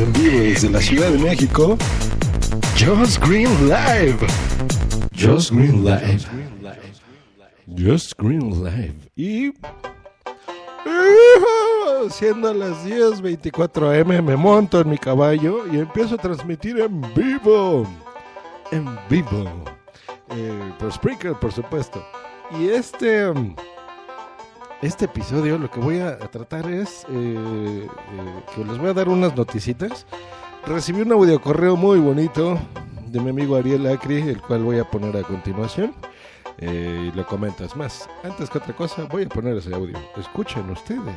en vivo desde la Ciudad de México, Just Green Live. Just Green Live. Just Green Live. Y... Siendo las 10.24 am, me monto en mi caballo y empiezo a transmitir en vivo. En vivo. Eh, por Spreaker, por supuesto. Y este... este episodio lo que voy a, tratar es eh, eh, que les voy a dar unas noticitas. Recibí un audio correo muy bonito de mi amigo Ariel Acri, el cual voy a poner a continuación. Eh, y lo comentas más. Antes que otra cosa, voy a poner ese audio. Escuchen ustedes.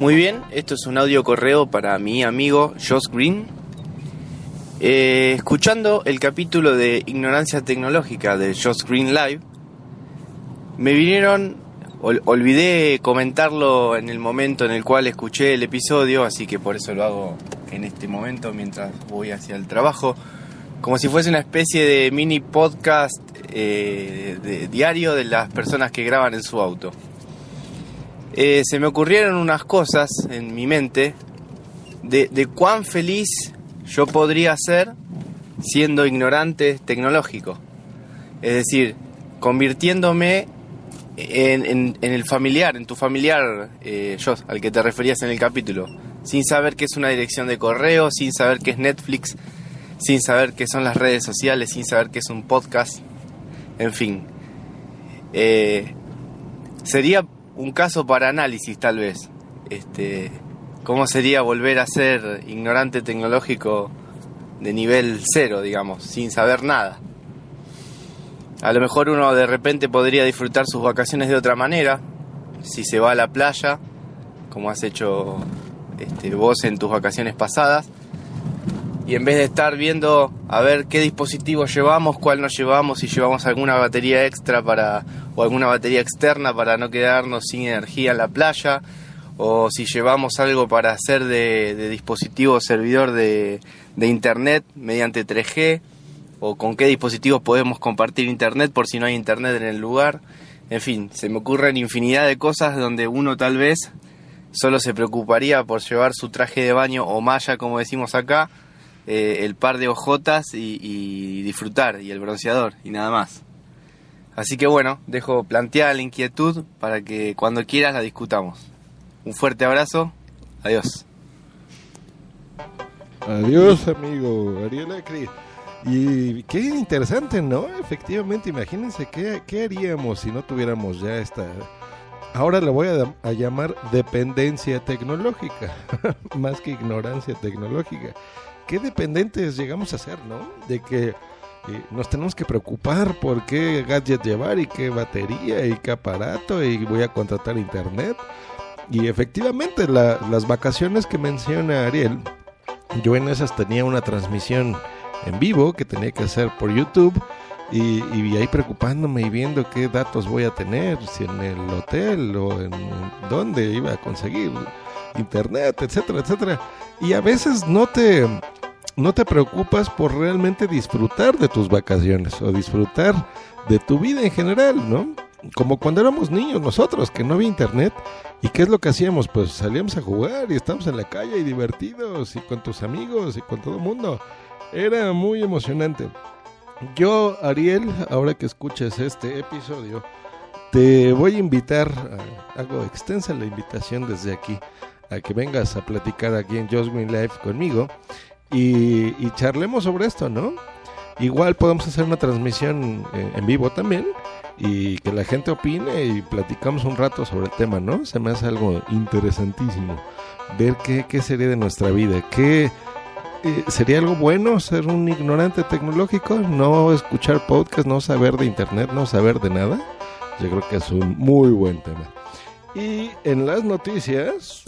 Muy bien, esto es un audio correo para mi amigo Josh Green. Escuchando el capítulo de Ignorancia Tecnológica de Josh Green Live, me vinieron, ol- olvidé comentarlo en el momento en el cual escuché el episodio, así que por eso lo hago en este momento mientras voy hacia el trabajo, como si fuese una especie de mini podcast eh, de- diario de las personas que graban en su auto. Eh, se me ocurrieron unas cosas en mi mente de, de cuán feliz yo podría ser siendo ignorante tecnológico. Es decir, convirtiéndome en, en- en el familiar, en tu familiar, eh, Joss, al que te referías en el capítulo, sin saber qué es una dirección de correo, sin saber qué es Netflix, sin saber qué son las redes sociales, sin saber qué es un podcast, en fin. Eh, sería un caso para análisis tal vez. Este, ¿Cómo sería volver a ser ignorante tecnológico de nivel cero, digamos, sin saber nada? A lo mejor uno de repente podría disfrutar sus vacaciones de otra manera, si se va a la playa, como has hecho este, vos en tus vacaciones pasadas, y en vez de estar viendo a ver qué dispositivo llevamos, cuál no llevamos, si llevamos alguna batería extra para o alguna batería externa para no quedarnos sin energía en la playa, o si llevamos algo para hacer de, de dispositivo servidor de, de internet mediante 3G, o con qué dispositivos podemos compartir internet por si no hay internet en el lugar. En fin, se me ocurren infinidad de cosas donde uno tal vez solo se preocuparía por llevar su traje de baño o malla, como decimos acá, eh, el par de ojotas y, disfrutar, y el bronceador, y nada más. Así que bueno, dejo planteada la inquietud para que cuando quieras la discutamos. Un fuerte abrazo, adiós. Adiós, amigo Ariel Acri. Y qué interesante, ¿no? Efectivamente, imagínense qué, qué haríamos si no tuviéramos ya esta... Ahora le voy a, a llamar dependencia tecnológica, más que ignorancia tecnológica. Qué dependientes llegamos a ser, ¿no? De que eh, nos tenemos que preocupar por qué gadget llevar y qué batería y qué aparato y voy a contratar internet. Y efectivamente, la- las vacaciones que menciona Ariel, yo en esas tenía una transmisión en vivo que tenía que hacer por YouTube y, y ahí preocupándome y viendo qué datos voy a tener, si en el hotel o en, dónde iba a conseguir internet, etcétera, etcétera. Y a veces no te, no te preocupas por realmente disfrutar de tus vacaciones o disfrutar de tu vida en general, ¿no? Como cuando éramos niños nosotros, que no había internet. ¿Y qué es lo que hacíamos? Pues salíamos a jugar y estábamos en la calle y divertidos y con tus amigos y con todo el mundo. Era muy emocionante. Yo, Ariel, ahora que escuches este episodio, te voy a invitar, hago extensa la invitación desde aquí, a que vengas a platicar aquí en Just Green Life conmigo y, y charlemos sobre esto, ¿no? Igual podemos hacer una transmisión eh, en vivo también y que la gente opine y platicamos un rato sobre el tema, ¿no? Se me hace algo interesantísimo ver qué, qué sería de nuestra vida, qué eh, sería algo bueno ser un ignorante tecnológico, no escuchar podcast, no saber de internet, no saber de nada. Yo creo que es un muy buen tema. Y en las noticias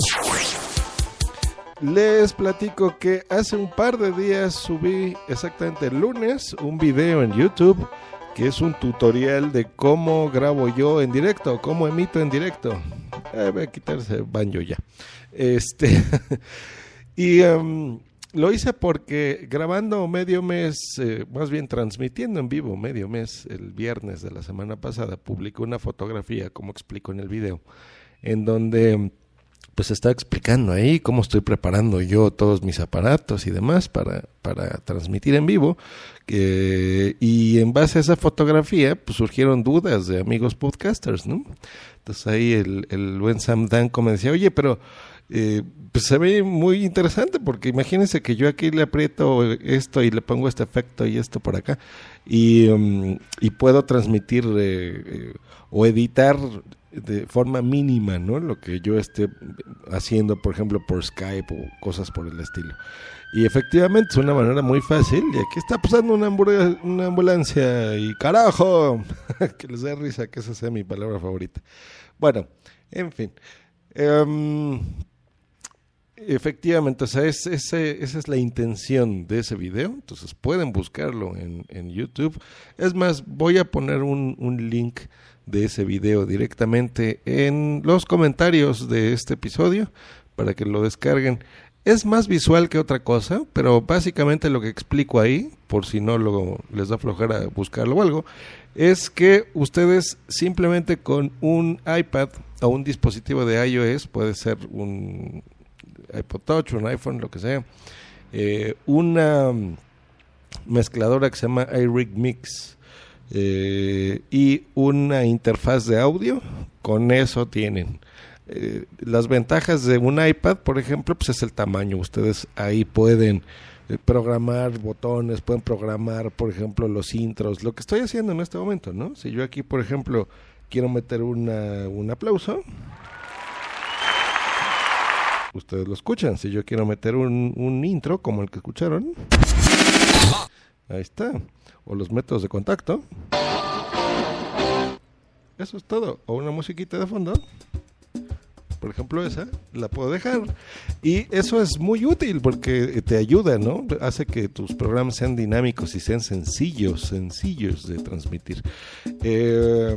les platico que hace un par de días subí exactamente el lunes un video en YouTube que es un tutorial de cómo grabo yo en directo, cómo emito en directo. Eh, voy a quitarse el baño ya. Este y em, lo hice porque grabando medio mes, eh, más bien transmitiendo en vivo medio mes, el viernes de la semana pasada, publicé una fotografía, como explico en el video, en donde pues está explicando ahí cómo estoy preparando yo todos mis aparatos y demás para, para transmitir en vivo. y en base a esa fotografía, pues surgieron dudas de amigos podcasters, ¿no? Entonces ahí el, el buen Sam Danko me decía, oye, pero eh, pues se ve muy interesante porque imagínense que yo aquí le aprieto esto y le pongo este efecto y esto por acá y, um, y puedo transmitir eh, eh, o editar de forma mínima, ¿no? Lo que yo esté haciendo, por ejemplo, por Skype o cosas por el estilo. Y efectivamente es una manera muy fácil. Y aquí está pasando una, una ambulancia y carajo, que les dé risa, que esa sea mi palabra favorita. Bueno, en fin. Em, efectivamente, o sea, es, ese, esa es la intención de ese video. Entonces pueden buscarlo en, en YouTube. Es más, voy a poner un, un link de ese video directamente en los comentarios de este episodio para que lo descarguen. Es más visual que otra cosa, pero básicamente lo que explico ahí, por si no lo, les da flojera buscarlo o algo, es que ustedes simplemente con un iPad o un dispositivo de iOS, puede ser un iPod Touch, un iPhone, lo que sea, eh, una mezcladora que se llama iRig Mix eh, y una interfaz de audio, con eso tienen. Eh, las ventajas de un iPad, por ejemplo, pues es el tamaño. Ustedes ahí pueden eh, programar botones, pueden programar, por ejemplo, los intros, lo que estoy haciendo en este momento, ¿no? Si yo aquí, por ejemplo, quiero meter una, un aplauso, ustedes lo escuchan. Si yo quiero meter un, un intro como el que escucharon, ahí está o los métodos de contacto. Eso es todo. O una musiquita de fondo. Por ejemplo, esa la puedo dejar. Y eso es muy útil porque te ayuda, ¿no? Hace que tus programas sean dinámicos y sean sencillos, sencillos de transmitir. Eh,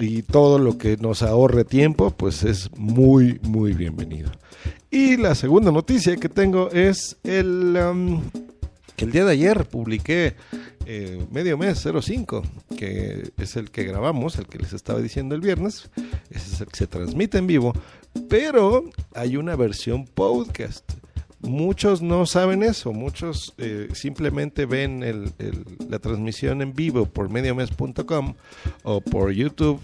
y todo lo que nos ahorre tiempo, pues es muy, muy bienvenido. Y la segunda noticia que tengo es el um, que el día de ayer publiqué eh, medio mes 05, que es el que grabamos, el que les estaba diciendo el viernes, ese es el que se transmite en vivo, pero hay una versión podcast. Muchos no saben eso, muchos eh, simplemente ven el, la transmisión en vivo por mediomes.com o por YouTube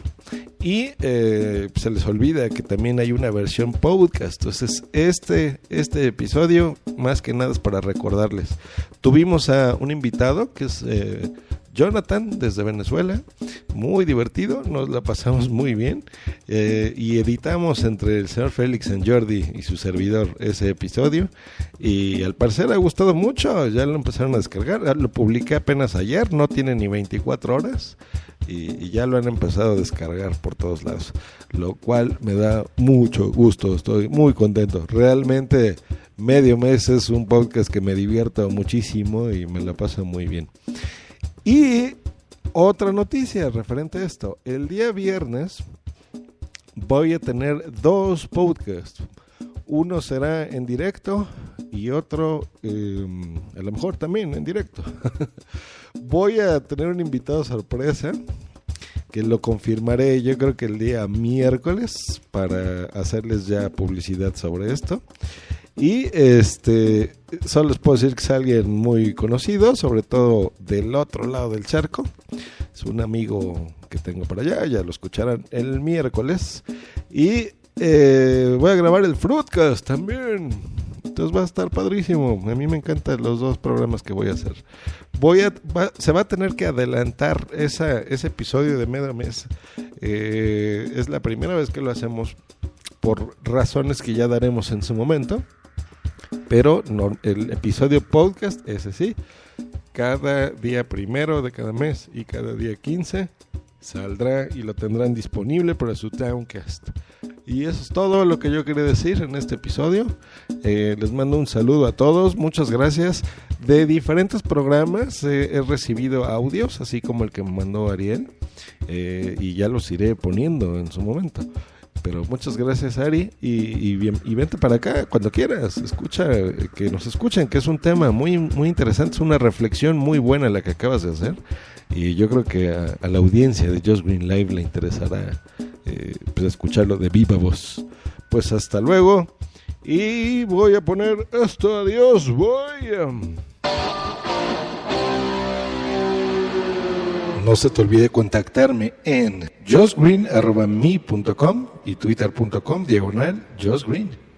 y eh, se les olvida que también hay una versión podcast. Entonces, este, este episodio más que nada es para recordarles. Tuvimos a un invitado que es... Eh, Jonathan desde Venezuela, muy divertido, nos la pasamos muy bien. Eh, y editamos entre el señor Félix en Jordi y su servidor ese episodio. Y al parecer ha gustado mucho, ya lo empezaron a descargar, lo publiqué apenas ayer, no tiene ni 24 horas y, ya lo han empezado a descargar por todos lados, lo cual me da mucho gusto, estoy muy contento, realmente medio mes es un podcast que me divierto muchísimo y me la pasa muy bien. Y otra noticia referente a esto. El día viernes voy a tener dos podcasts. Uno será en directo y otro em, a lo mejor también en directo. voy a tener un invitado sorpresa que lo confirmaré yo creo que el día miércoles para hacerles ya publicidad sobre esto. Y este, solo les puedo decir que es alguien muy conocido, sobre todo del otro lado del charco. Es un amigo que tengo por allá, ya lo escucharán el miércoles. Y eh, voy a grabar el Fruitcast también. Entonces va a estar padrísimo. A mí me encantan los dos programas que voy a hacer. Voy a, se va a tener que adelantar ese episodio de medio mes. Eh, es la primera vez que lo hacemos por razones que ya daremos en su momento. Pero el episodio podcast, ese sí, cada día primero de cada mes y cada día 15 saldrá y lo tendrán disponible para su Towncast. Y eso es todo lo que yo quería decir en este episodio. Eh, les mando un saludo a todos, muchas gracias. De diferentes programas he recibido audios, así como el que me mandó Ariel, eh, y ya los iré poniendo en su momento. Pero muchas gracias, Ari. Y, bien, y vente para acá cuando quieras. Escucha, que nos escuchen, que es un tema muy, muy interesante. Es una reflexión muy buena la que acabas de hacer. Y yo creo que a, la audiencia de Just Green Live le interesará eh, pues escucharlo de viva voz. pues hasta luego. Y voy a poner esto, adiós, voy. No se te olvide contactarme en josgreen.me.com y twitter.com diagonal josgreen.